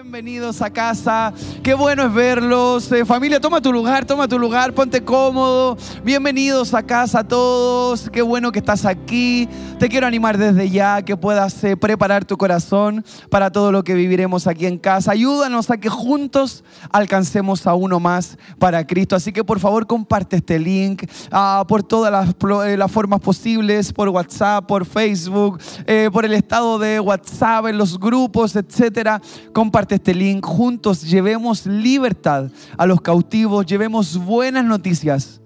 Bienvenidos a casa, qué bueno es verlos. Eh, familia, toma tu lugar, toma tu lugar, ponte cómodo. Bienvenidos a casa a todos, qué bueno que estás aquí. Te quiero animar desde ya que puedas eh, preparar tu corazón para todo lo que viviremos aquí en casa. Ayúdanos a que juntos alcancemos a uno más para Cristo. Así que por favor comparte este link ah, por todas las, eh, las, formas posibles, por WhatsApp, por Facebook, por el estado de WhatsApp, en los grupos, etcétera. Comparte este link, juntos. Llevemos libertad a los cautivos, llevemos buenas noticias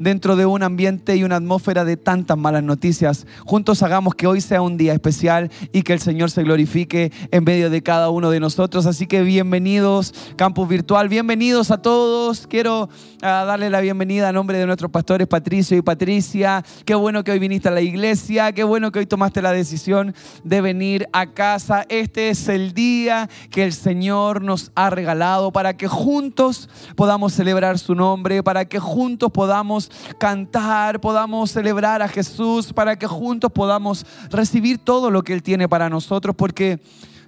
dentro de un ambiente y una atmósfera de tantas malas noticias. Juntos hagamos que hoy sea un día especial y que el Señor se glorifique en medio de cada uno de nosotros. Así que bienvenidos, Campus Virtual, bienvenidos a todos. Quiero ah, darle la bienvenida a nombre de nuestros pastores Patricio y Patricia. Qué bueno que hoy viniste a la iglesia, qué bueno que hoy tomaste la decisión de venir a casa. Este es el día que el Señor nos ha regalado para que juntos podamos celebrar su nombre, para que juntos podamos cantar, podamos celebrar a Jesús, para que juntos podamos recibir todo lo que Él tiene para nosotros, porque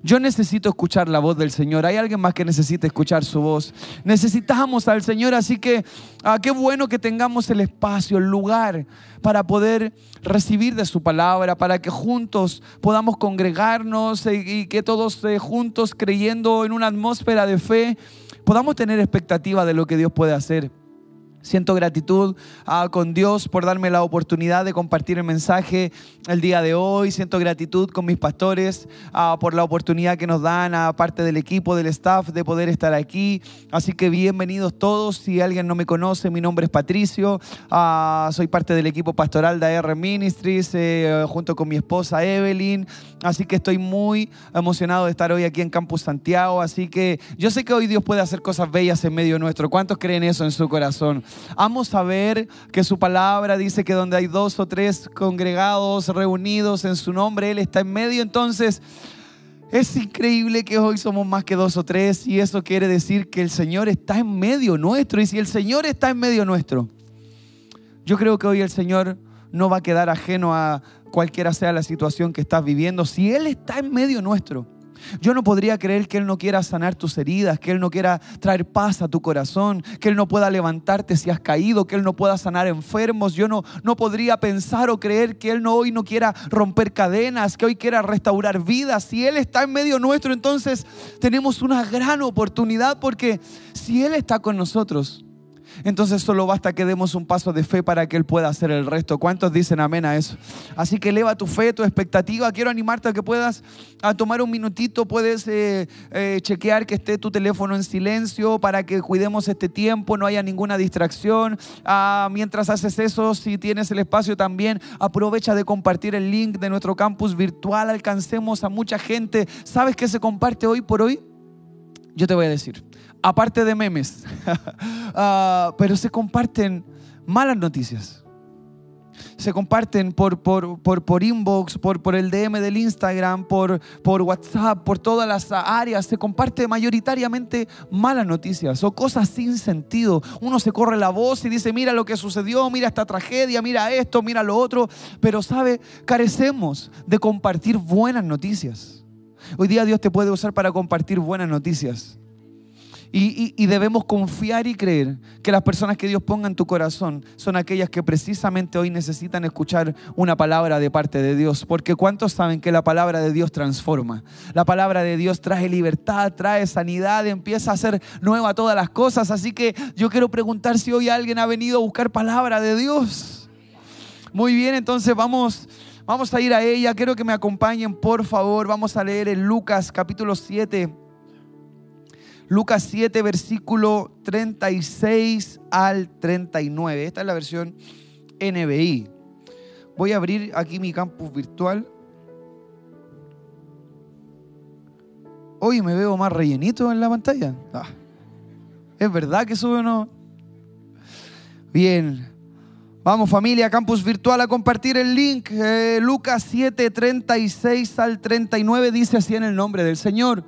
yo necesito escuchar la voz del Señor. Hay alguien más que necesita escuchar su voz. Necesitamos al Señor, así que ah, qué bueno que tengamos el espacio, el lugar para poder recibir de su palabra, para que juntos podamos congregarnos y, que todos eh, juntos creyendo en una atmósfera de fe podamos tener expectativa de lo que Dios puede hacer. Siento gratitud ah, con Dios por darme la oportunidad de compartir el mensaje el día de hoy. Siento gratitud con mis pastores ah, por la oportunidad que nos dan a parte del equipo, del staff, de poder estar aquí. Así que bienvenidos todos. Si alguien no me conoce, mi nombre es Patricio. Ah, soy parte del equipo pastoral de AR Ministries eh, junto con mi esposa Evelyn. Así que estoy muy emocionado de estar hoy aquí en Campus Santiago. Así que yo sé que hoy Dios puede hacer cosas bellas en medio nuestro. ¿Cuántos creen eso en su corazón? Vamos a ver que su palabra dice que donde hay dos o tres congregados reunidos en su nombre, Él está en medio. Entonces, es increíble que hoy somos más que dos o tres y eso quiere decir que el Señor está en medio nuestro. Y si el Señor está en medio nuestro, yo creo que hoy el Señor no va a quedar ajeno a cualquiera sea la situación que estás viviendo. Si Él está en medio nuestro, yo no podría creer que Él no quiera sanar tus heridas, que Él no quiera traer paz a tu corazón, que Él no pueda levantarte si has caído, que Él no pueda sanar enfermos. Yo no, no podría pensar o creer que Él no, hoy no quiera romper cadenas, que hoy quiera restaurar vidas. Si Él está en medio nuestro, entonces tenemos una gran oportunidad porque si Él está con nosotros, entonces solo basta que demos un paso de fe para que Él pueda hacer el resto. ¿Cuántos dicen amén a eso? Así que eleva tu fe, tu expectativa. Quiero animarte a que puedas a tomar un minutito, puedes eh, eh, chequear que esté tu teléfono en silencio para que cuidemos este tiempo, no haya ninguna distracción. Ah, mientras haces eso, si tienes el espacio también, aprovecha de compartir el link de nuestro campus virtual, alcancemos a mucha gente. ¿Sabes qué se comparte hoy por hoy? Yo te voy a decir aparte de memes, ah, pero se comparten malas noticias. Se comparten por, por, por, por inbox, por, por, el DM del Instagram, por, por WhatsApp, por todas las áreas. Se comparte mayoritariamente malas noticias o cosas sin sentido. Uno se corre la voz y dice, mira lo que sucedió, mira esta tragedia, mira esto, mira lo otro. Pero sabe, carecemos de compartir buenas noticias. Hoy día Dios te puede usar para compartir buenas noticias. Y, debemos confiar y creer que las personas que Dios ponga en tu corazón son aquellas que precisamente hoy necesitan escuchar una palabra de parte de Dios. Porque ¿cuántos saben que la palabra de Dios transforma? La palabra de Dios trae libertad, trae sanidad, empieza a hacer nueva todas las cosas. Así que yo quiero preguntar si hoy alguien ha venido a buscar palabra de Dios. Muy bien, entonces vamos... Vamos a ir a ella. Quiero que me acompañen, por favor. Vamos a leer en Lucas capítulo 7 Lucas 7, versículo 36 al 39. Esta es la versión NBI. Voy a abrir aquí mi campus virtual. Hoy me veo más rellenito en la pantalla. Ah, ¿Es verdad que sube o no? Bien. Vamos familia, campus virtual a compartir el link. Eh, Lucas 7, 36 al 39 dice así en el nombre del Señor.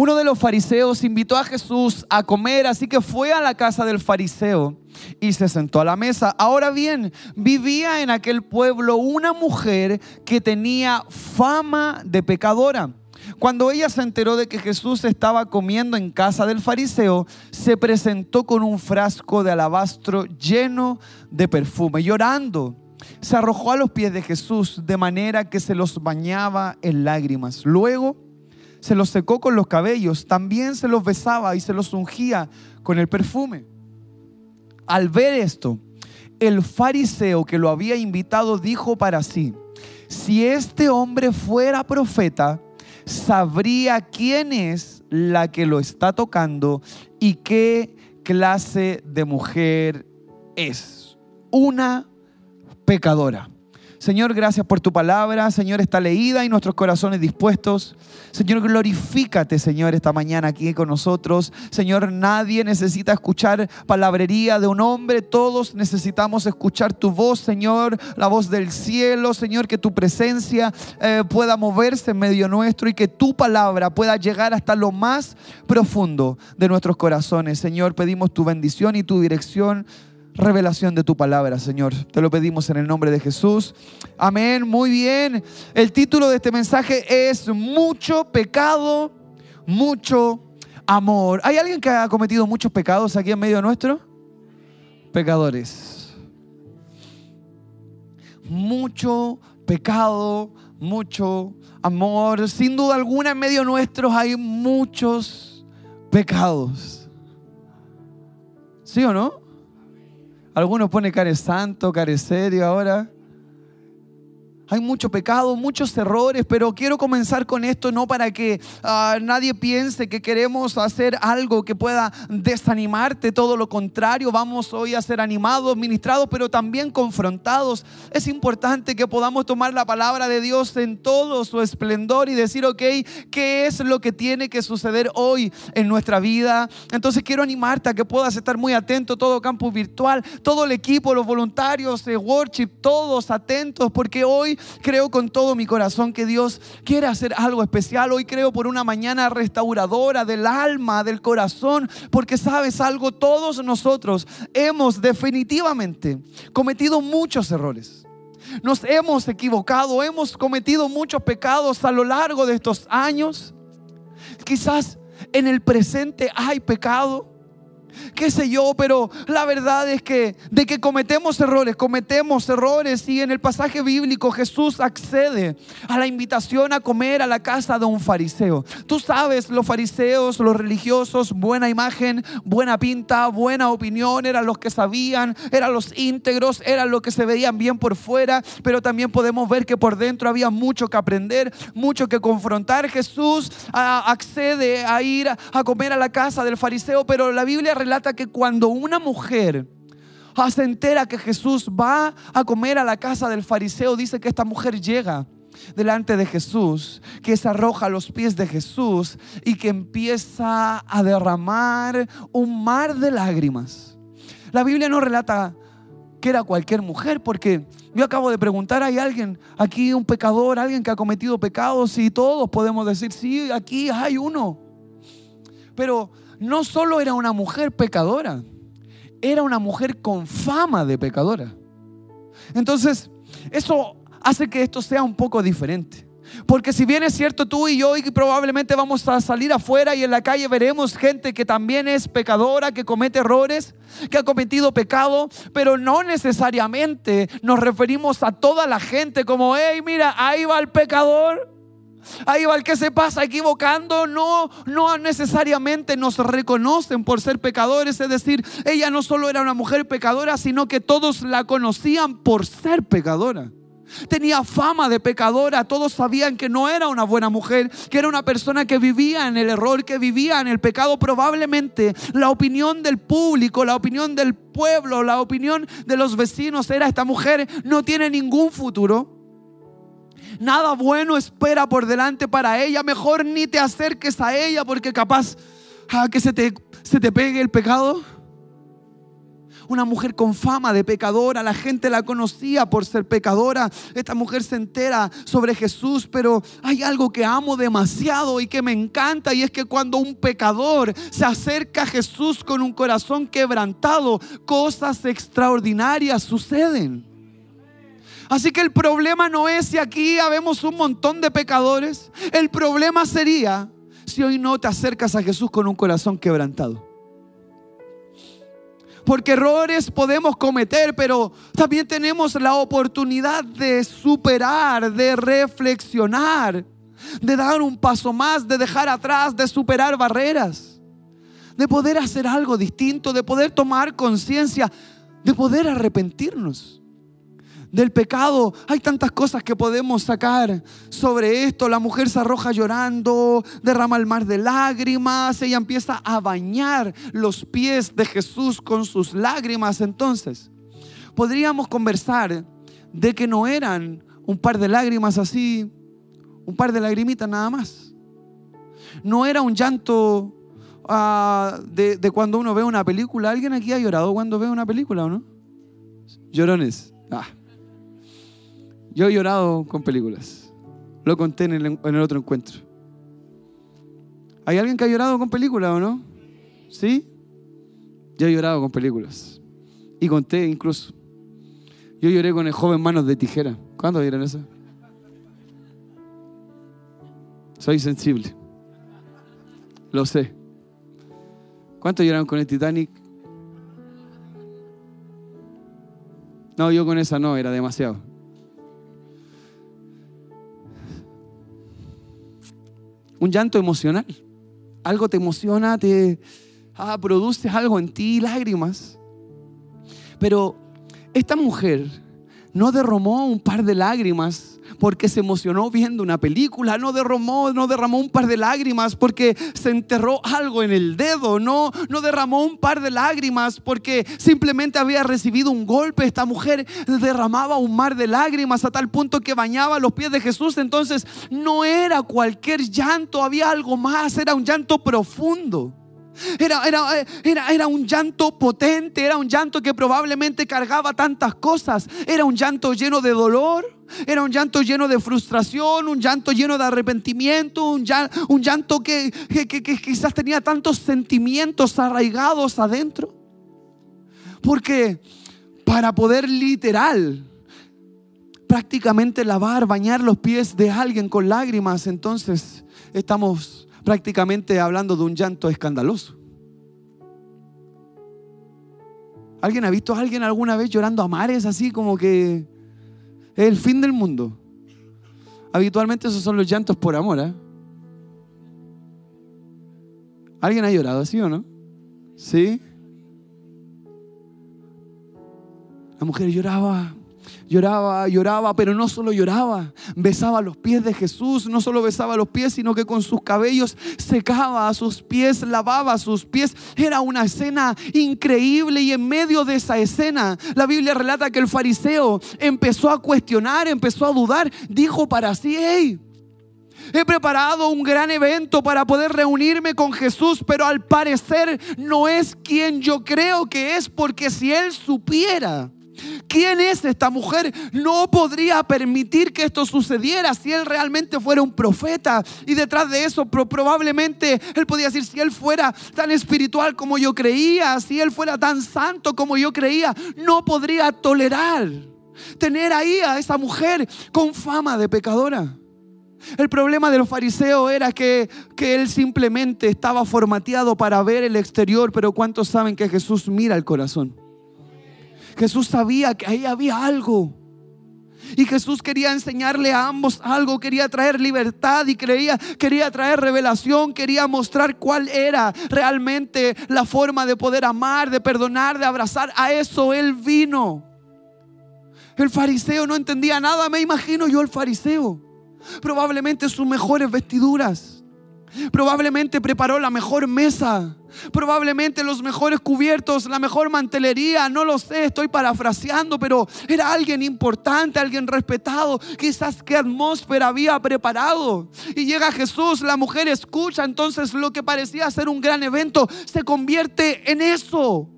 Uno de los fariseos invitó a Jesús a comer, así que fue a la casa del fariseo y se sentó a la mesa. Ahora bien, vivía en aquel pueblo una mujer que tenía fama de pecadora. Cuando ella se enteró de que Jesús estaba comiendo en casa del fariseo, se presentó con un frasco de alabastro lleno de perfume, llorando. Se arrojó a los pies de Jesús de manera que se los bañaba en lágrimas. Luego se los secó con los cabellos, también se los besaba y se los ungía con el perfume. Al ver esto, el fariseo que lo había invitado dijo para sí, si este hombre fuera profeta, sabría quién es la que lo está tocando y qué clase de mujer es. Una pecadora. Señor, gracias por tu palabra. Señor, está leída y nuestros corazones dispuestos. Señor, glorifícate, Señor, esta mañana aquí con nosotros. Señor, nadie necesita escuchar palabrería de un hombre. Todos necesitamos escuchar tu voz, Señor, la voz del cielo. Señor, que tu presencia eh, pueda moverse en medio nuestro y que tu palabra pueda llegar hasta lo más profundo de nuestros corazones. Señor, pedimos tu bendición y tu dirección revelación de tu palabra, Señor. Te lo pedimos en el nombre de Jesús. Amén, muy bien. El título de este mensaje es Mucho pecado, mucho amor. ¿Hay alguien que ha cometido muchos pecados aquí en medio nuestro? Pecadores. Mucho pecado, mucho amor. Sin duda alguna en medio nuestro hay muchos pecados. ¿Sí o no? Algunos pone care santo, care serio ahora. Hay mucho pecado, muchos errores, pero quiero comenzar con esto no para que ah, nadie piense que queremos hacer algo que pueda desanimarte, todo lo contrario, vamos hoy a ser animados, ministrados, pero también confrontados. Es importante que podamos tomar la palabra de Dios en todo su esplendor y decir, ok, ¿qué es lo que tiene que suceder hoy en nuestra vida? Entonces quiero animarte a que puedas estar muy atento, todo campo virtual, todo el equipo, los voluntarios de worship, todos atentos, porque hoy creo con todo mi corazón que Dios quiere hacer algo especial. Hoy creo por una mañana restauradora del alma, del corazón, porque sabes algo, todos nosotros hemos definitivamente cometido muchos errores. Nos hemos equivocado, hemos cometido muchos pecados a lo largo de estos años. Quizás en el presente hay pecado qué sé yo, pero la verdad es que de que cometemos errores, cometemos errores y en el pasaje bíblico Jesús accede a la invitación a comer a la casa de un fariseo. Tú sabes, los fariseos, los religiosos, buena imagen, buena pinta, buena opinión, eran los que sabían, eran los íntegros, eran los que se veían bien por fuera, pero también podemos ver que por dentro había mucho que aprender, mucho que confrontar. Jesús ah, accede a ir a comer a la casa del fariseo, pero la Biblia relata que cuando una mujer se entera que Jesús va a comer a la casa del fariseo, dice que esta mujer llega delante de Jesús, que se arroja a los pies de Jesús y que empieza a derramar un mar de lágrimas. La Biblia no relata que era cualquier mujer, porque yo acabo de preguntar, ¿hay alguien aquí, un pecador, alguien que ha cometido pecados? Y todos podemos decir, sí, aquí hay uno. Pero no solo era una mujer pecadora, era una mujer con fama de pecadora. Entonces, eso hace que esto sea un poco diferente. Porque si bien es cierto tú y yo y probablemente vamos a salir afuera y en la calle veremos gente que también es pecadora, que comete errores, que ha cometido pecado, pero no necesariamente nos referimos a toda la gente como, hey, mira, ahí va el pecador. Ahí va el que se pasa equivocando, no, no necesariamente nos reconocen por ser pecadores, es decir, ella no solo era una mujer pecadora, sino que todos la conocían por ser pecadora. Tenía fama de pecadora, todos sabían que no era una buena mujer, que era una persona que vivía en el error, que vivía en el pecado. Probablemente la opinión del público, la opinión del pueblo, la opinión de los vecinos era esta mujer no tiene ningún futuro nada bueno espera por delante para ella. Mejor ni te acerques a ella porque capaz ah, que se te, se te pegue el pecado. Una mujer con fama de pecadora, la gente la conocía por ser pecadora. Esta mujer se entera sobre Jesús, pero hay algo que amo demasiado y que me encanta y es que cuando un pecador se acerca a Jesús con un corazón quebrantado, cosas extraordinarias suceden. Así que el problema no es si aquí habemos un montón de pecadores. El problema sería si hoy no te acercas a Jesús con un corazón quebrantado. Porque errores podemos cometer, pero también tenemos la oportunidad de superar, de reflexionar, de dar un paso más, de dejar atrás, de superar barreras, de poder hacer algo distinto, de poder tomar conciencia, de poder arrepentirnos del pecado. Hay tantas cosas que podemos sacar sobre esto. La mujer se arroja llorando, derrama el mar de lágrimas, ella empieza a bañar los pies de Jesús con sus lágrimas. Entonces, podríamos conversar de que no eran un par de lágrimas así, un par de lagrimitas nada más. No era un llanto ah, de, de cuando uno ve una película. ¿Alguien aquí ha llorado cuando ve una película o no? Llorones. Ah. Yo he llorado con películas. Lo conté en el, otro encuentro. ¿Hay alguien que ha llorado con películas o no? ¿Sí? Yo he llorado con películas. Y conté incluso. Yo lloré con el joven Manos de Tijera. ¿Cuándo vieron eso? Soy sensible. Lo sé. ¿Cuántos lloraron con el Titanic? No, yo con esa no, era demasiado. Un llanto emocional. Algo te emociona, te ah, produce algo en ti, lágrimas. Pero esta mujer no derramó un par de lágrimas porque se emocionó viendo una película, no derramó, no derramó un par de lágrimas porque se enterró algo en el dedo, no, no derramó un par de lágrimas porque simplemente había recibido un golpe. Esta mujer derramaba un mar de lágrimas a tal punto que bañaba los pies de Jesús. Entonces no era cualquier llanto, había algo más, era un llanto profundo. Era, era, era, era, un llanto potente, era un llanto que probablemente cargaba tantas cosas. Era un llanto lleno de dolor, era un llanto lleno de frustración, un llanto lleno de arrepentimiento, un llanto, un llanto que, que quizás tenía tantos sentimientos arraigados adentro. Porque para poder literal prácticamente lavar, bañar los pies de alguien con lágrimas, entonces estamos prácticamente hablando de un llanto escandaloso. ¿Alguien ha visto a alguien alguna vez llorando a mares así como que es el fin del mundo? Habitualmente esos son los llantos por amor. ¿eh? ¿Alguien ha llorado así o no? ¿Sí? La mujer lloraba Lloraba, lloraba, pero no solo lloraba, besaba los pies de Jesús, no solo besaba los pies, sino que con sus cabellos secaba a sus pies, lavaba sus pies. Era una escena increíble y en medio de esa escena la Biblia relata que el fariseo empezó a cuestionar, empezó a dudar, dijo para sí, hey, He preparado un gran evento para poder reunirme con Jesús, pero al parecer no es quien yo creo que es, porque si Él supiera ¿Quién es esta mujer? No podría permitir que esto sucediera si él realmente fuera un profeta. Y detrás de eso probablemente él podía decir, si él fuera tan espiritual como yo creía, si él fuera tan santo como yo creía, no podría tolerar tener ahí a esa mujer con fama de pecadora. El problema de los fariseos era que, que, él simplemente estaba formateado para ver el exterior, pero ¿cuántos saben que Jesús mira el corazón? Jesús sabía que ahí había algo. Y Jesús quería enseñarle a ambos algo, quería traer libertad y creía, quería traer revelación, quería mostrar cuál era realmente la forma de poder amar, de perdonar, de abrazar. A eso Él vino. El fariseo no entendía nada, me imagino yo el fariseo. Probablemente sus mejores vestiduras Probablemente preparó la mejor mesa. Probablemente los mejores cubiertos, la mejor mantelería. No lo sé, estoy parafraseando, pero era alguien importante, alguien respetado. Quizás qué atmósfera había preparado. Y llega Jesús, la mujer escucha. Entonces lo que parecía ser un gran evento se convierte en eso.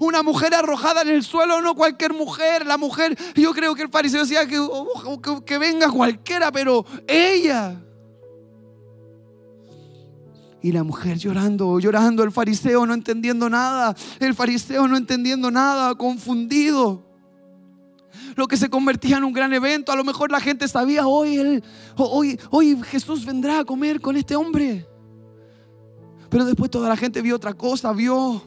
Una mujer arrojada en el suelo, no cualquier mujer. La mujer, yo creo que el fariseo decía que, que, que venga cualquiera, pero ella. Y la mujer llorando, llorando, el fariseo no entendiendo nada, el fariseo no entendiendo nada, confundido. lo que se convertía en un gran evento. A lo mejor la gente sabía, hoy, él, hoy, hoy Jesús vendrá a comer con este hombre. Pero después toda la gente vio otra cosa, vio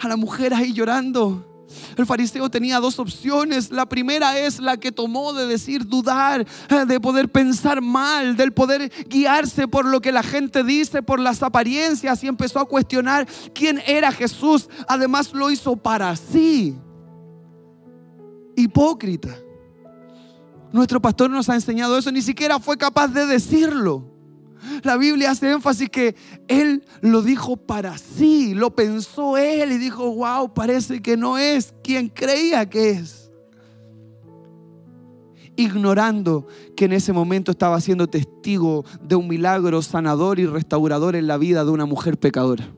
a la mujer ahí llorando. El fariseo tenía dos opciones. La primera es la que tomó de decir dudar, eh, de poder pensar mal, del poder guiarse por lo que la gente dice, por las apariencias y empezó a cuestionar quién era Jesús. Además lo hizo para sí. Hipócrita. Nuestro pastor nos ha enseñado eso, ni siquiera fue capaz de decirlo. La Biblia hace énfasis que él lo dijo para sí, lo pensó él y dijo, wow, parece que no es quien creía que es. Ignorando que en ese momento estaba siendo testigo de un milagro sanador y restaurador en la vida de una mujer pecadora.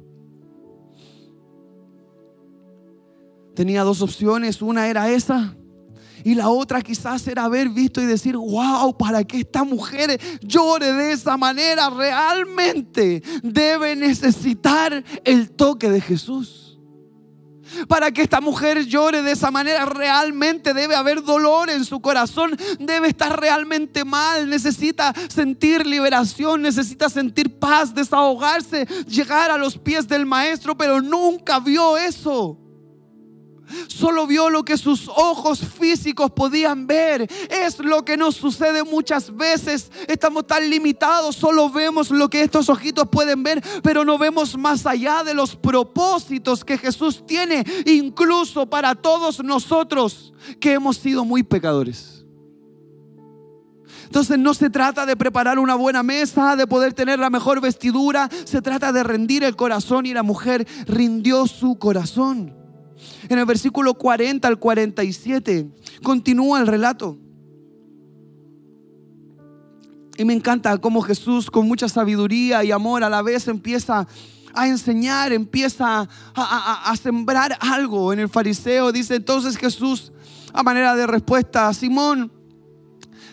Tenía dos opciones, una era esa y la otra quizás era haber visto y decir, wow, para que esta mujer llore de esa manera, realmente debe necesitar el toque de Jesús. Para que esta mujer llore de esa manera, realmente debe haber dolor en su corazón, debe estar realmente mal, necesita sentir liberación, necesita sentir paz, desahogarse, llegar a los pies del maestro, pero nunca vio eso. Solo vio lo que sus ojos físicos podían ver. Es lo que nos sucede muchas veces. Estamos tan limitados, solo vemos lo que estos ojitos pueden ver, pero no vemos más allá de los propósitos que Jesús tiene, incluso para todos nosotros que hemos sido muy pecadores. Entonces no se trata de preparar una buena mesa, de poder tener la mejor vestidura, se trata de rendir el corazón y la mujer rindió su corazón. En el versículo 40 al 47 continúa el relato. Y me encanta cómo Jesús con mucha sabiduría y amor a la vez empieza a enseñar, empieza a, sembrar algo en el fariseo. Dice entonces Jesús a manera de respuesta, Simón,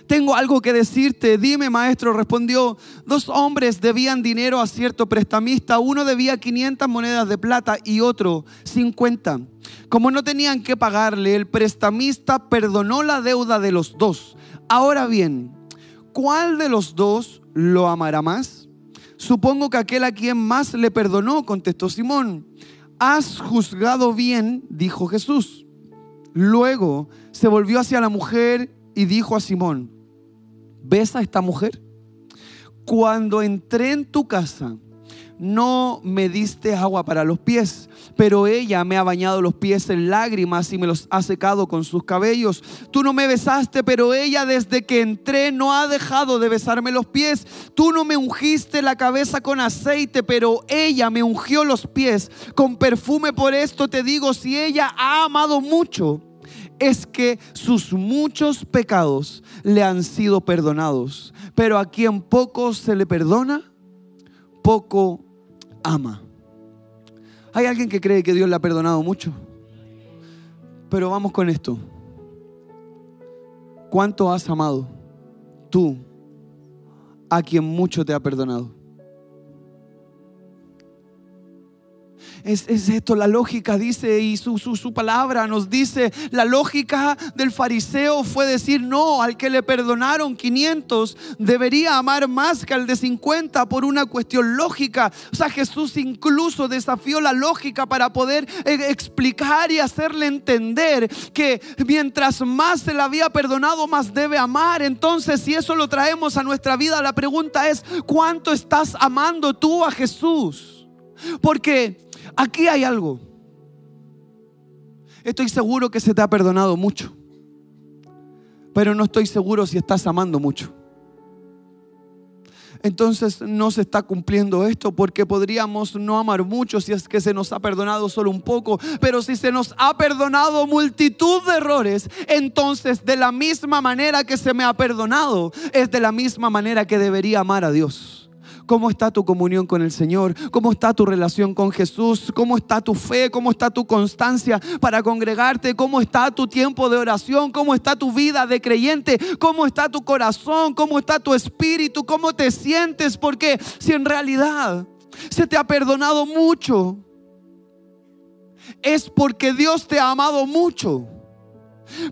tengo algo que decirte. Dime, maestro, respondió. Dos hombres debían dinero a cierto prestamista. Uno debía 500 monedas de plata y otro 50. Como no tenían que pagarle, el prestamista perdonó la deuda de los dos. Ahora bien, ¿cuál de los dos lo amará más? Supongo que aquel a quien más le perdonó, contestó Simón. Has juzgado bien, dijo Jesús. Luego se volvió hacia la mujer y dijo a Simón, ¿Ves a esta mujer? Cuando entré en tu casa, no me diste agua para los pies, pero ella me ha bañado los pies en lágrimas y me los ha secado con sus cabellos. Tú no me besaste, pero ella desde que entré no ha dejado de besarme los pies. Tú no me ungiste la cabeza con aceite, pero ella me ungió los pies con perfume. Por esto te digo, si ella ha amado mucho, es que sus muchos pecados le han sido perdonados. Pero a quien poco se le perdona, poco ama. Hay alguien que cree que Dios le ha perdonado mucho. Pero vamos con esto. ¿Cuánto has amado tú a quien mucho te ha perdonado? Es, esto, la lógica dice, y su, su, palabra nos dice, la lógica del fariseo fue decir, no, al que le perdonaron 500 debería amar más que al de 50 por una cuestión lógica. O sea, Jesús incluso desafió la lógica para poder eh, explicar y hacerle entender que mientras más se le había perdonado, más debe amar. Entonces, si eso lo traemos a nuestra vida, la pregunta es, ¿cuánto estás amando tú a Jesús? Porque Aquí hay algo. Estoy seguro que se te ha perdonado mucho, pero no estoy seguro si estás amando mucho. Entonces no se está cumpliendo esto porque podríamos no amar mucho si es que se nos ha perdonado solo un poco, pero si se nos ha perdonado multitud de errores, entonces de la misma manera que se me ha perdonado, es de la misma manera que debería amar a Dios. ¿Cómo está tu comunión con el Señor? ¿Cómo está tu relación con Jesús? ¿Cómo está tu fe? ¿Cómo está tu constancia para congregarte? ¿Cómo está tu tiempo de oración? ¿Cómo está tu vida de creyente? ¿Cómo está tu corazón? ¿Cómo está tu espíritu? ¿Cómo te sientes? Porque si en realidad se te ha perdonado mucho, es porque Dios te ha amado mucho.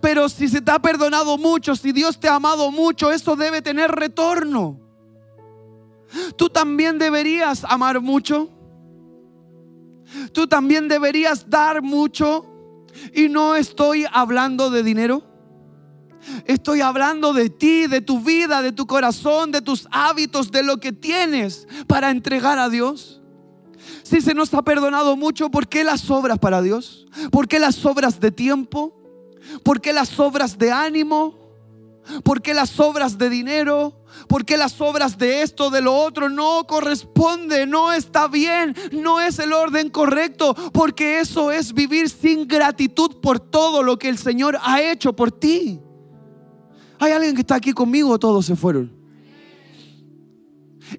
Pero si se te ha perdonado mucho, si Dios te ha amado mucho, eso debe tener retorno. Tú también deberías amar mucho. Tú también deberías dar mucho. Y no estoy hablando de dinero. Estoy hablando de ti, de tu vida, de tu corazón, de tus hábitos, de lo que tienes para entregar a Dios. Si se nos ha perdonado mucho, ¿por qué las obras para Dios? ¿Por qué las obras de tiempo? ¿Por qué las obras de ánimo? ¿Por qué las obras de dinero? ¿Por qué las obras de esto, de lo otro? No corresponde, no está bien, no es el orden correcto, porque eso es vivir sin gratitud por todo lo que el Señor ha hecho por ti. ¿Hay alguien que está aquí conmigo todos se fueron?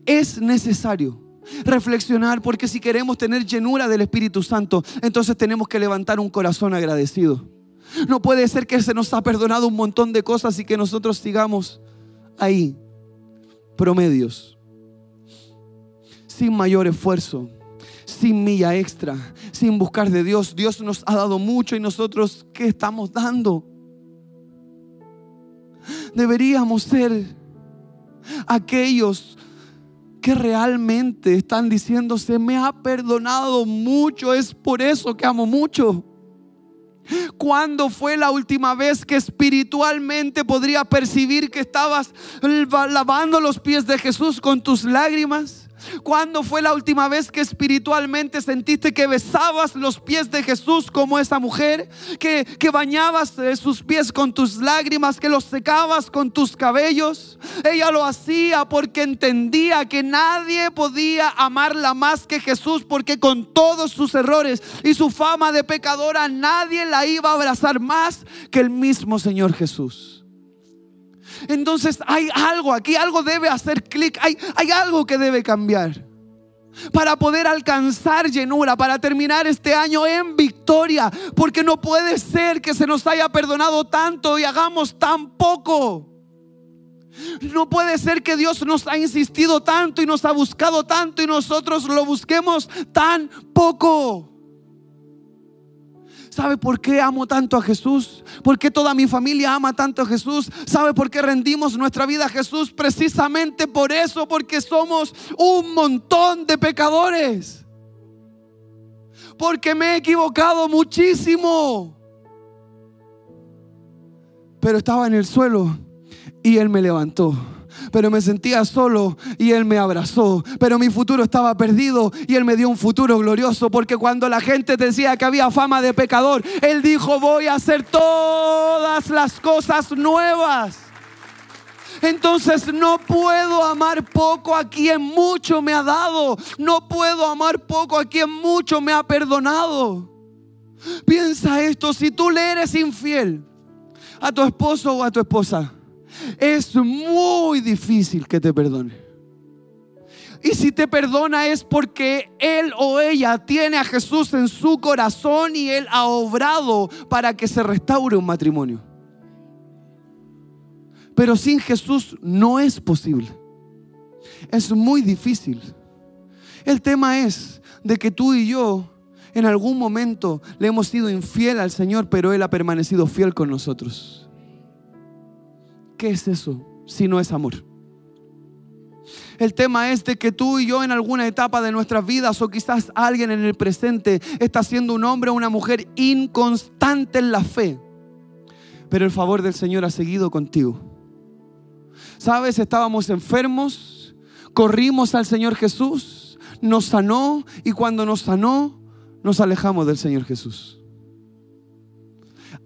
Es necesario reflexionar porque si queremos tener llenura del Espíritu Santo, entonces tenemos que levantar un corazón agradecido. No puede ser que se nos ha perdonado un montón de cosas y que nosotros sigamos ahí, promedios, sin mayor esfuerzo, sin milla extra, sin buscar de Dios. Dios nos ha dado mucho y nosotros, ¿qué estamos dando? Deberíamos ser aquellos que realmente están diciendo, se me ha perdonado mucho, es por eso que amo mucho. ¿Cuándo fue la última vez que espiritualmente podría percibir que estabas lavando los pies de Jesús con tus lágrimas? ¿Cuándo fue la última vez que espiritualmente sentiste que besabas los pies de Jesús como esa mujer? Que, que bañabas eh, sus pies con tus lágrimas, que los secabas con tus cabellos. Ella lo hacía porque entendía que nadie podía amarla más que Jesús, porque con todos sus errores y su fama de pecadora, nadie la iba a abrazar más que el mismo Señor Jesús. Entonces hay algo aquí, algo debe hacer clic, hay, hay algo que debe cambiar para poder alcanzar llenura, para terminar este año en victoria, porque no puede ser que se nos haya perdonado tanto y hagamos tan poco. No puede ser que Dios nos ha insistido tanto y nos ha buscado tanto y nosotros lo busquemos tan poco. ¿Sabe por qué amo tanto a Jesús? ¿Por qué toda mi familia ama tanto a Jesús? ¿Sabe por qué rendimos nuestra vida a Jesús? Precisamente por eso, porque somos un montón de pecadores. Porque me he equivocado muchísimo. Pero estaba en el suelo y Él me levantó pero me sentía solo y Él me abrazó. Pero mi futuro estaba perdido y Él me dio un futuro glorioso, porque cuando la gente decía que había fama de pecador, Él dijo, voy a hacer todas las cosas nuevas. Entonces no puedo amar poco a quien mucho me ha dado. No puedo amar poco a quien mucho me ha perdonado. Piensa esto, si tú le eres infiel a tu esposo o a tu esposa, es muy difícil que te perdone. Y si te perdona es porque él o ella tiene a Jesús en su corazón y él ha obrado para que se restaure un matrimonio. Pero sin Jesús no es posible. Es muy difícil. El tema es de que tú y yo en algún momento le hemos sido infiel al Señor, pero Él ha permanecido fiel con nosotros. ¿Qué es eso si no es amor? El tema es de que tú y yo en alguna etapa de nuestras vidas o quizás alguien en el presente está siendo un hombre o una mujer inconstante en la fe. Pero el favor del Señor ha seguido contigo. Sabes, estábamos enfermos, corrimos al Señor Jesús, nos sanó y cuando nos sanó nos alejamos del Señor Jesús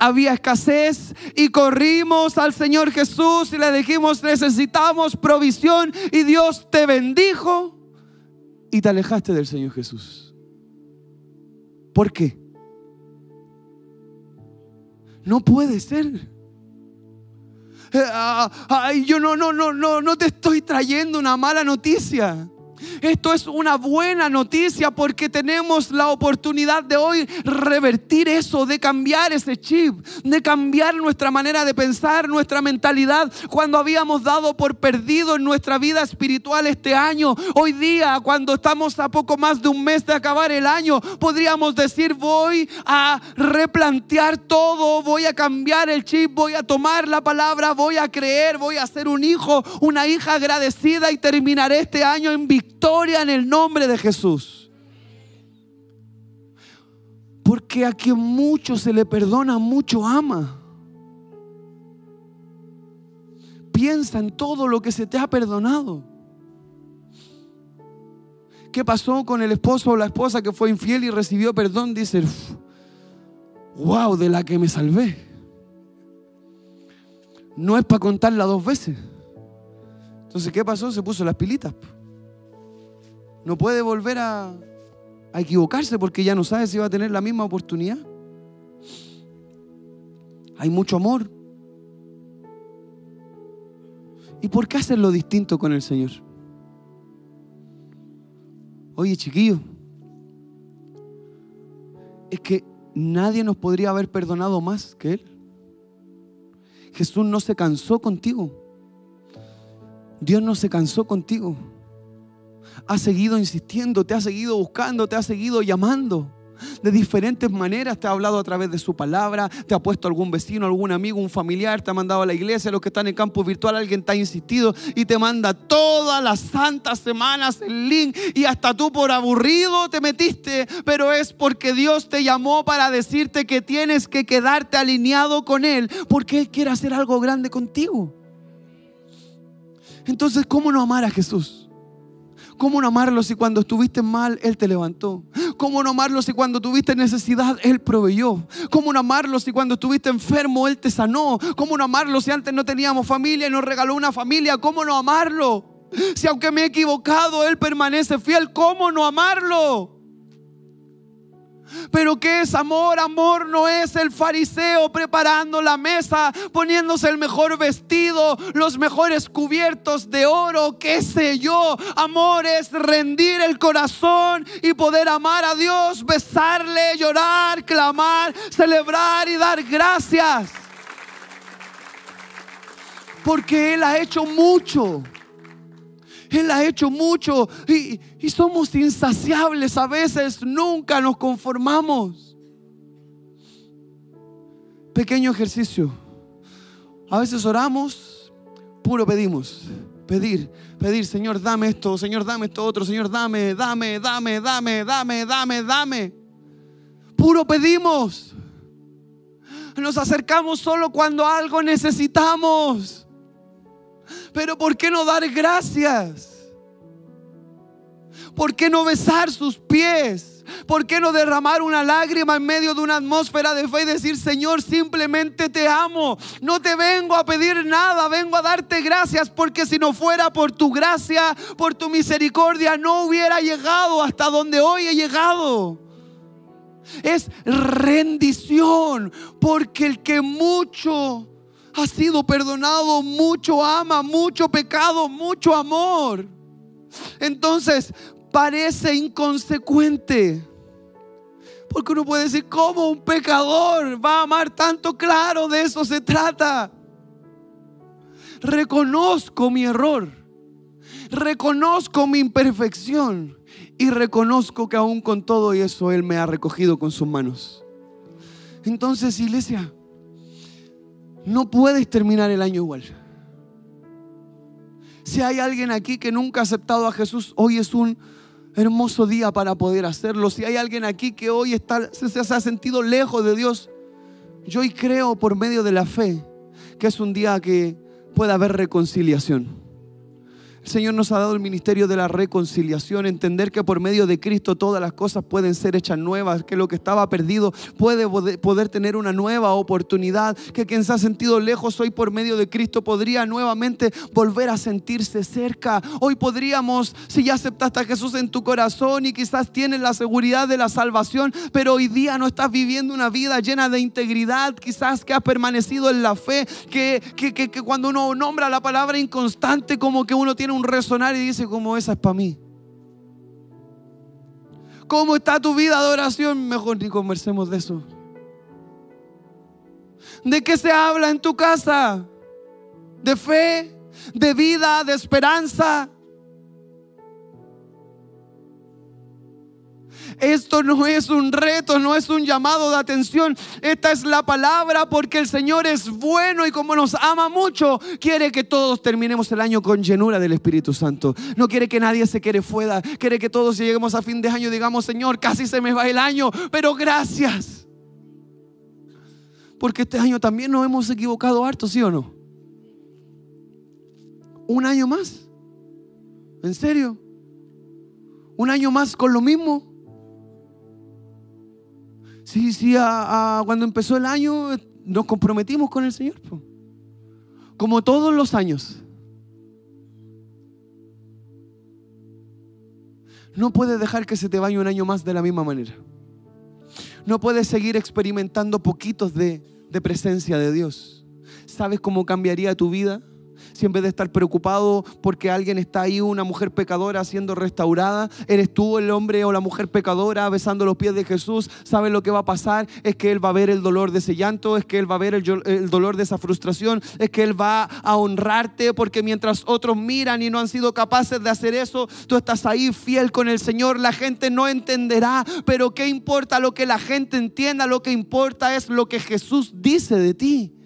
había escasez y corrimos al Señor Jesús y le dijimos necesitamos provisión y Dios te bendijo y te alejaste del Señor Jesús. ¿Por qué? No puede ser. Eh, ah, yo no, no, no, no, no te estoy trayendo una mala noticia. Esto es una buena noticia porque tenemos la oportunidad de hoy revertir eso, de cambiar ese chip, de cambiar nuestra manera de pensar, nuestra mentalidad. Cuando habíamos dado por perdido en nuestra vida espiritual este año, hoy día, cuando estamos a poco más de un mes de acabar el año, podríamos decir, voy a replantear todo, voy a cambiar el chip, voy a tomar la palabra, voy a creer, voy a ser un hijo, una hija agradecida y terminaré este año en victoria en el nombre de Jesús. Porque a quien mucho se le perdona, mucho ama. Piensa en todo lo que se te ha perdonado. ¿Qué pasó con el esposo o la esposa que fue infiel y recibió perdón? Dice, wow, de la que me salvé. No es para contarla dos veces. Entonces, ¿qué pasó? Se puso las pilitas. No puede volver a, equivocarse porque ya no sabe si va a tener la misma oportunidad. Hay mucho amor. ¿Y por qué hacerlo distinto con el Señor? Oye, chiquillo, es que nadie nos podría haber perdonado más que Él. Jesús no se cansó contigo. Dios no se cansó contigo. Ha seguido insistiendo, te ha seguido buscando, te ha seguido llamando de diferentes maneras. Te ha hablado a través de su palabra, te ha puesto algún vecino, algún amigo, un familiar, te ha mandado a la iglesia, los que están en campo virtual, alguien te ha insistido y te manda todas las santas semanas el link y hasta tú por aburrido te metiste, pero es porque Dios te llamó para decirte que tienes que quedarte alineado con Él, porque Él quiere hacer algo grande contigo. Entonces, ¿cómo no amar a Jesús? ¿Cómo no amarlo si cuando estuviste mal Él te levantó? ¿Cómo no amarlo si cuando tuviste necesidad Él proveyó? ¿Cómo no amarlo si cuando estuviste enfermo Él te sanó? ¿Cómo no amarlo si antes no teníamos familia y nos regaló una familia? ¿Cómo no amarlo? Si aunque me he equivocado Él permanece fiel, ¿cómo no amarlo? Pero ¿qué es amor? Amor no es el fariseo preparando la mesa, poniéndose el mejor vestido, los mejores cubiertos de oro, qué sé yo. Amor es rendir el corazón y poder amar a Dios, besarle, llorar, clamar, celebrar y dar gracias. Porque Él ha hecho mucho. Él ha hecho mucho y, somos insaciables a veces, nunca nos conformamos. Pequeño ejercicio. A veces oramos, puro pedimos. Pedir, pedir, Señor, dame esto, Señor, dame esto otro, Señor, dame, dame, dame, dame, dame, dame, dame. Puro pedimos. Nos acercamos solo cuando algo necesitamos. Pero ¿por qué no dar gracias? ¿Por qué no besar sus pies? ¿Por qué no derramar una lágrima en medio de una atmósfera de fe y decir, Señor, simplemente te amo? No te vengo a pedir nada, vengo a darte gracias porque si no fuera por tu gracia, por tu misericordia, no hubiera llegado hasta donde hoy he llegado. Es rendición porque el que mucho ha sido perdonado, mucho ama, mucho pecado, mucho amor. Entonces, parece inconsecuente. Porque uno puede decir, ¿cómo un pecador va a amar tanto? Claro, de eso se trata. Reconozco mi error. Reconozco mi imperfección. Y reconozco que aún con todo eso Él me ha recogido con sus manos. Entonces, iglesia, no puedes terminar el año igual. Si hay alguien aquí que nunca ha aceptado a Jesús, hoy es un hermoso día para poder hacerlo. Si hay alguien aquí que hoy se, se ha sentido lejos de Dios, yo hoy creo por medio de la fe que es un día que puede haber reconciliación. El Señor nos ha dado el ministerio de la reconciliación, entender que por medio de Cristo todas las cosas pueden ser hechas nuevas, que lo que estaba perdido puede poder tener una nueva oportunidad, que quien se ha sentido lejos hoy por medio de Cristo podría nuevamente volver a sentirse cerca. Hoy podríamos, si ya aceptaste a Jesús en tu corazón y quizás tienes la seguridad de la salvación, pero hoy día no estás viviendo una vida llena de integridad, quizás que has permanecido en la fe, que, que, que, que cuando uno nombra la palabra inconstante como que uno tiene un resonar y dice, como esa es para mí. ¿Cómo está tu vida de oración? Mejor ni conversemos de eso. ¿De qué se habla en tu casa? ¿De fe? ¿De vida? ¿De esperanza? Esto no es un reto, no es un llamado de atención. Esta es la palabra porque el Señor es bueno y como nos ama mucho, quiere que todos terminemos el año con llenura del Espíritu Santo. No quiere que nadie se quede fuera. Quiere que todos lleguemos a fin de año y digamos, Señor, casi se me va el año, pero gracias. Porque este año también nos hemos equivocado harto, ¿sí o no? Un año más. ¿En serio? ¿Un año más con lo mismo? Sí, sí, cuando empezó el año nos comprometimos con el Señor. Como todos los años. No puedes dejar que se te vaya un año más de la misma manera. No puedes seguir experimentando poquitos de, de presencia de Dios. ¿Sabes cómo cambiaría tu vida? Si en vez de estar preocupado porque alguien está ahí, una mujer pecadora siendo restaurada, eres tú el hombre o la mujer pecadora besando los pies de Jesús, sabes lo que va a pasar, es que Él va a ver el dolor de ese llanto, es que Él va a ver el, dolor de esa frustración, es que Él va a honrarte porque mientras otros miran y no han sido capaces de hacer eso, tú estás ahí fiel con el Señor, la gente no entenderá, pero ¿qué importa lo que la gente entienda? Lo que importa es lo que Jesús dice de ti.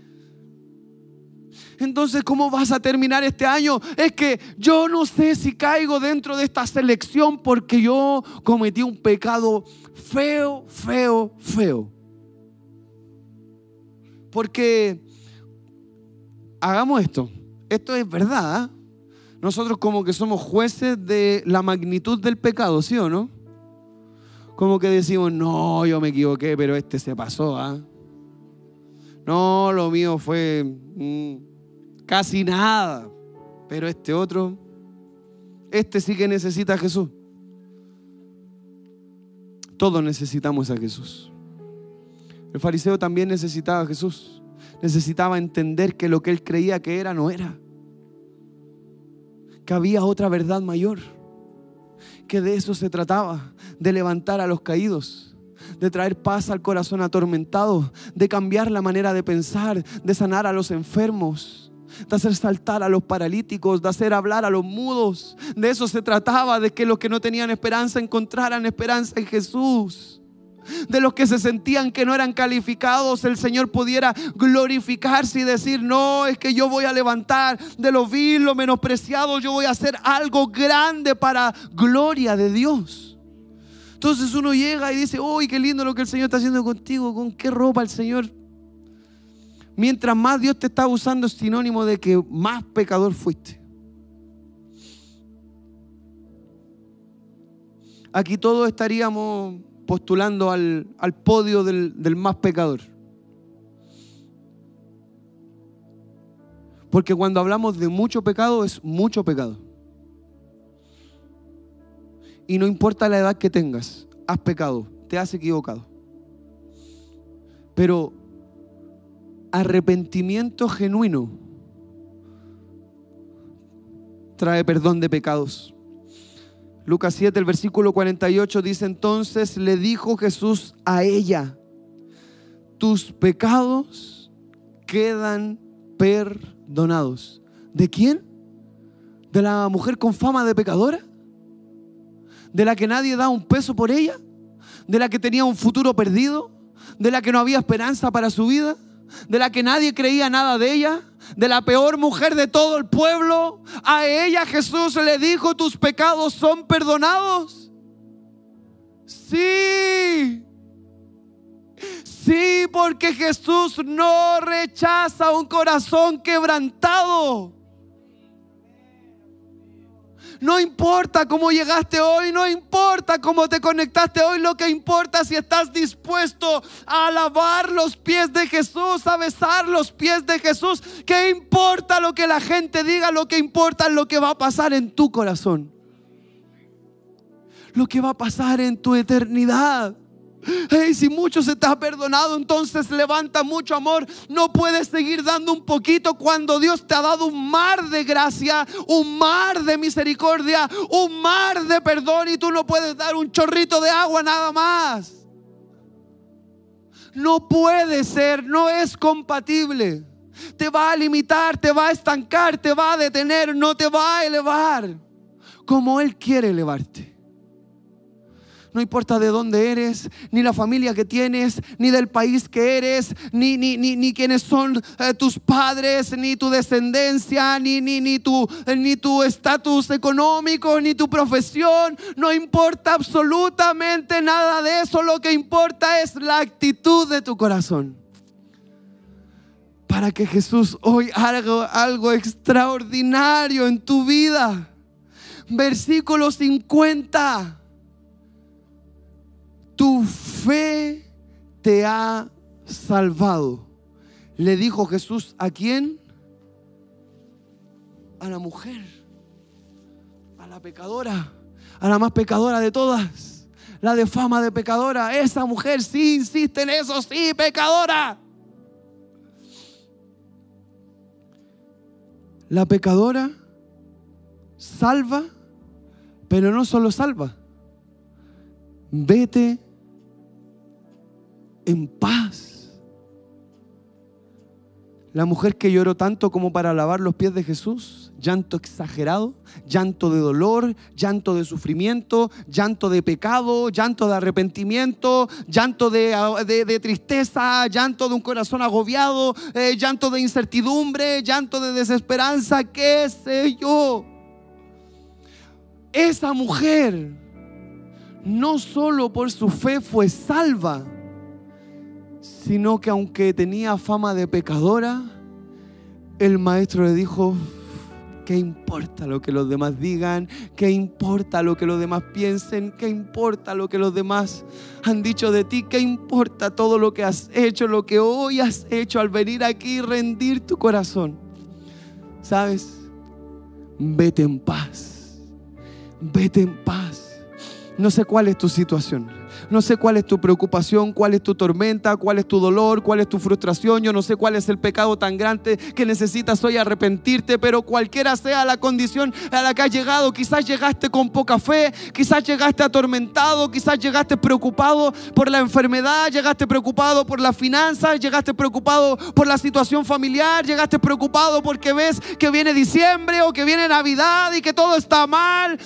Entonces, ¿cómo vas a terminar este año? Es que yo no sé si caigo dentro de esta selección porque yo cometí un pecado feo, feo, feo. Porque hagamos esto. Esto es verdad. ¿ah? Nosotros como que somos jueces de la magnitud del pecado, ¿sí o no? Como que decimos, no, yo me equivoqué, pero este se pasó. ¿ah? No, lo mío fue... Mm, casi nada. Pero este otro, este sí que necesita a Jesús. Todos necesitamos a Jesús. El fariseo también necesitaba a Jesús. Necesitaba entender que lo que él creía que era no era. Que había otra verdad mayor. Que de eso se trataba, de levantar a los caídos, de traer paz al corazón atormentado, de cambiar la manera de pensar, de sanar a los enfermos de hacer saltar a los paralíticos, de hacer hablar a los mudos. De eso se trataba, de que los que no tenían esperanza encontraran esperanza en Jesús. De los que se sentían que no eran calificados, el Señor pudiera glorificarse y decir, no, es que yo voy a levantar de lo vil, lo menospreciado, yo voy a hacer algo grande para gloria de Dios. Entonces uno llega y dice, uy, qué lindo lo que el Señor está haciendo contigo, con qué ropa el Señor Mientras más Dios te está usando es sinónimo de que más pecador fuiste. Aquí todos estaríamos postulando al, podio del, del más pecador. Porque cuando hablamos de mucho pecado es mucho pecado. Y no importa la edad que tengas, has pecado, te has equivocado. Pero arrepentimiento genuino trae perdón de pecados. Lucas 7, el versículo 48 dice entonces le dijo Jesús a ella, tus pecados quedan perdonados. ¿De quién? ¿De la mujer con fama de pecadora? ¿De la que nadie da un peso por ella? ¿De la que tenía un futuro perdido? ¿De la que no había esperanza para su vida? De la que nadie creía nada de ella, de la peor mujer de todo el pueblo, a ella Jesús le dijo, tus pecados son perdonados. Sí. Sí, porque Jesús no rechaza un corazón quebrantado. No importa cómo llegaste hoy, no importa cómo te conectaste hoy, lo que importa si estás dispuesto a alabar los pies de Jesús, a besar los pies de Jesús. ¿Qué importa lo que la gente diga? Lo que importa es lo que va a pasar en tu corazón. Lo que va a pasar en tu eternidad. Si mucho se te ha perdonado, entonces levanta mucho amor. No puedes seguir dando un poquito cuando Dios te ha dado un mar de gracia, un mar de misericordia, un mar de perdón y tú no puedes dar un chorrito de agua nada más. No puede ser, no es compatible. Te va a limitar, te va a estancar, te va a detener, no te va a elevar como Él quiere elevarte. No importa de dónde eres, ni la familia que tienes, ni del país que eres, ni, ni, ni, quiénes son eh, tus padres, ni tu descendencia, ni, ni, ni tu ni tu estatus económico, ni tu profesión. No importa absolutamente nada de eso. Lo que importa es la actitud de tu corazón. Para que Jesús hoy haga algo extraordinario en tu vida. Versículo 50 tu fe te ha salvado. Le dijo Jesús a quién? A la mujer, a la pecadora, a la más pecadora de todas, la de fama de pecadora. Esa mujer sí insiste en eso, sí, pecadora. La pecadora salva, pero no solo salva. Vete en paz. La mujer que lloró tanto como para lavar los pies de Jesús, llanto exagerado, llanto de dolor, llanto de sufrimiento, llanto de pecado, llanto de arrepentimiento, llanto de, tristeza, llanto de un corazón agobiado, eh, llanto de incertidumbre, llanto de desesperanza, qué sé yo. Esa mujer no solo por su fe fue salva, sino que aunque tenía fama de pecadora, el maestro le dijo, ¿qué importa lo que los demás digan? ¿Qué importa lo que los demás piensen? ¿Qué importa lo que los demás han dicho de ti? ¿Qué importa todo lo que has hecho, lo que hoy has hecho al venir aquí y rendir tu corazón? ¿Sabes? Vete en paz. Vete en paz. No sé cuál es tu situación. No sé cuál es tu preocupación, cuál es tu tormenta, cuál es tu dolor, cuál es tu frustración. Yo no sé cuál es el pecado tan grande que necesitas hoy arrepentirte, pero cualquiera sea la condición a la que has llegado, quizás llegaste con poca fe, quizás llegaste atormentado, quizás llegaste preocupado por la enfermedad, llegaste preocupado por las finanzas, llegaste preocupado por la situación familiar, llegaste preocupado porque ves que viene diciembre o que viene Navidad y que todo está mal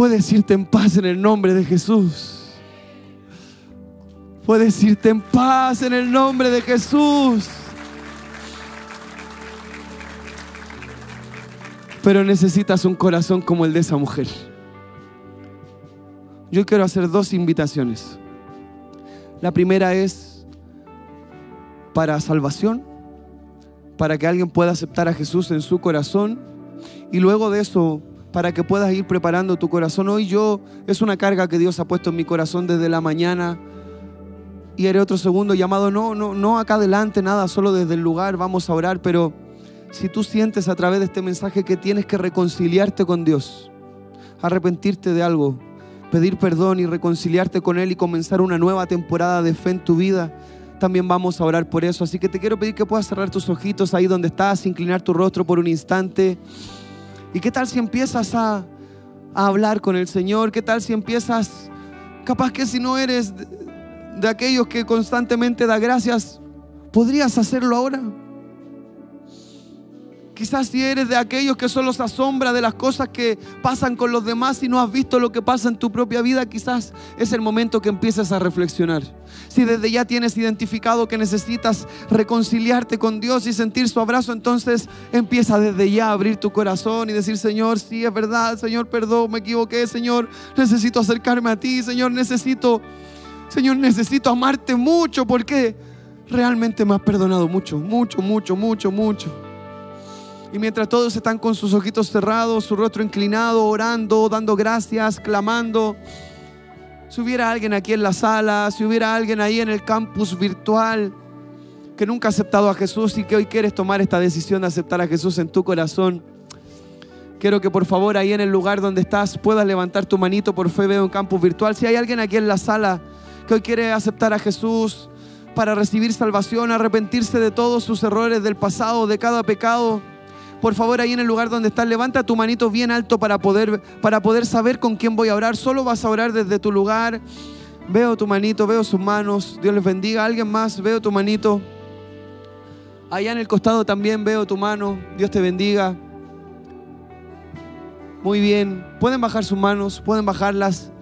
puedes irte en paz en el nombre de Jesús. Puedes irte en paz en el nombre de Jesús. Pero necesitas un corazón como el de esa mujer. Yo quiero hacer dos invitaciones. La primera es para salvación, para que alguien pueda aceptar a Jesús en su corazón. Y luego de eso, para que puedas ir preparando tu corazón. Hoy yo, es una carga que Dios ha puesto en mi corazón desde la mañana. Y haré otro segundo llamado, no, no, no acá adelante, nada, solo desde el lugar vamos a orar, pero si tú sientes a través de este mensaje que tienes que reconciliarte con Dios, arrepentirte de algo, pedir perdón y reconciliarte con Él y comenzar una nueva temporada de fe en tu vida, también vamos a orar por eso. Así que te quiero pedir que puedas cerrar tus ojitos ahí donde estás, inclinar tu rostro por un instante. ¿Y qué tal si empiezas a, hablar con el Señor? ¿Qué tal si empiezas, capaz que si no eres de, de aquellos que constantemente da gracias, podrías hacerlo ahora? Quizás si eres de aquellos que solo se asombra de las cosas que pasan con los demás y no has visto lo que pasa en tu propia vida, quizás es el momento que empieces a reflexionar. Si desde ya tienes identificado que necesitas reconciliarte con Dios y sentir su abrazo, entonces empieza desde ya a abrir tu corazón y decir, Señor, sí es verdad, Señor, perdón, me equivoqué, Señor, necesito acercarme a ti, Señor, necesito, Señor, necesito amarte mucho porque realmente me has perdonado mucho, mucho, mucho, mucho, mucho. Y mientras todos están con sus ojitos cerrados, su rostro inclinado, orando, dando gracias, clamando, si hubiera alguien aquí en la sala, si hubiera alguien ahí en el campus virtual que nunca ha aceptado a Jesús y que hoy quieres tomar esta decisión de aceptar a Jesús en tu corazón, Quiero que por favor ahí en el lugar donde estás puedas levantar tu manito por fe, veo en campus virtual. Si hay alguien aquí en la sala que hoy quiere aceptar a Jesús para recibir salvación, arrepentirse de todos sus errores del pasado, de cada pecado, por favor ahí en el lugar donde estás, levanta tu manito bien alto para poder, para poder saber con quién voy a orar. Solo vas a orar desde tu lugar. Veo tu manito, veo sus manos. Dios les bendiga. Alguien más, veo tu manito. Allá en el costado también veo tu mano. Dios te bendiga. Muy bien. Pueden bajar sus manos, pueden bajarlas.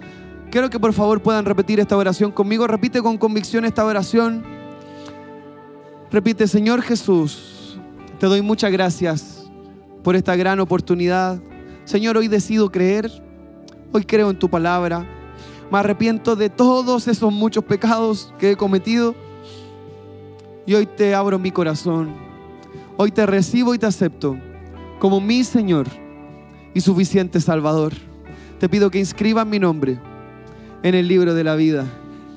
Quiero que por favor puedan repetir esta oración conmigo. Repite con convicción esta oración. Repite, Señor Jesús, te doy muchas gracias por esta gran oportunidad. Señor, hoy decido creer. Hoy creo en tu palabra. Me arrepiento de todos esos muchos pecados que he cometido. Y hoy te abro mi corazón. Hoy te recibo y te acepto como mi Señor y suficiente Salvador. Te pido que inscriban mi nombre en el libro de la vida,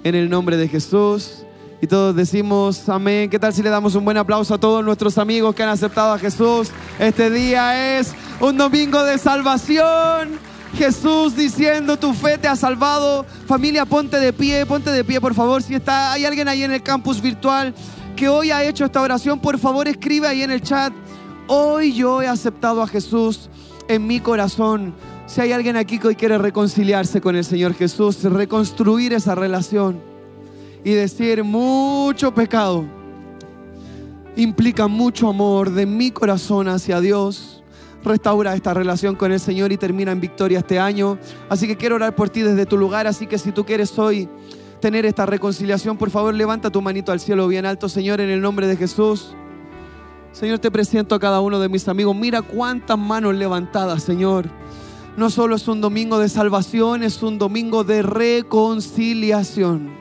en el nombre de Jesús. Y todos decimos amén. ¿Qué tal si le damos un buen aplauso a todos nuestros amigos que han aceptado a Jesús? Este día es un domingo de salvación. Jesús diciendo tu fe te ha salvado. Familia, ponte de pie, ponte de pie, por favor. Si está, hay alguien ahí en el campus virtual que hoy ha hecho esta oración, por favor escribe ahí en el chat. Hoy yo he aceptado a Jesús en mi corazón. Si hay alguien aquí que hoy quiere reconciliarse con el Señor Jesús, reconstruir esa relación y decir mucho pecado implica mucho amor de mi corazón hacia Dios. Restaura esta relación con el Señor y termina en victoria este año. Así que quiero orar por ti desde tu lugar. Así que si tú quieres hoy tener esta reconciliación, por favor levanta tu manito al cielo bien alto, Señor, en el nombre de Jesús. Señor, te presento a cada uno de mis amigos. Mira cuántas manos levantadas, Señor. No solo es un domingo de salvación, es un domingo de reconciliación.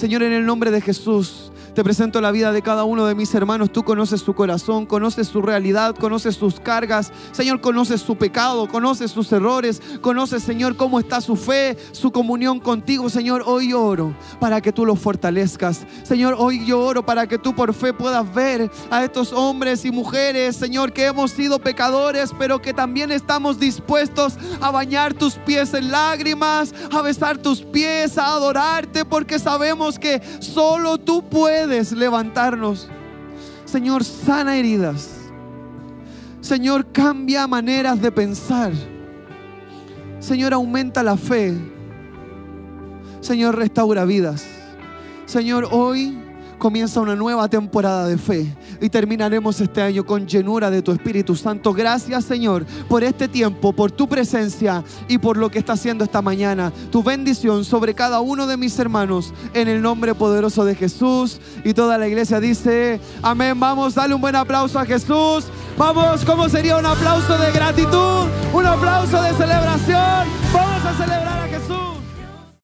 Señor, en el nombre de Jesús, te presento la vida de cada uno de mis hermanos. Tú conoces su corazón, conoces su realidad, conoces sus cargas. Señor, conoces su pecado, conoces sus errores. Conoces, Señor, cómo está su fe, su comunión contigo. Señor, hoy oro para que tú los fortalezcas. Señor, hoy yo oro para que tú por fe puedas ver a estos hombres y mujeres, Señor, que hemos sido pecadores, pero que también estamos dispuestos a bañar tus pies en lágrimas, a besar tus pies, a adorarte, porque sabemos que solo tú levantarnos. Señor, sana heridas. Señor, cambia maneras de pensar. Señor, aumenta la fe. Señor, restaura vidas. Señor, hoy comienza una nueva temporada de fe y terminaremos este año con llenura de tu Espíritu Santo. Gracias Señor por este tiempo, por tu presencia y por lo que está haciendo esta mañana. Tu bendición sobre cada uno de mis hermanos en el nombre poderoso de Jesús. Y toda la iglesia dice, amén. Vamos, dale un buen aplauso a Jesús. Vamos, ¿cómo sería un aplauso de gratitud? Un aplauso de celebración. Vamos a celebrar a Jesús.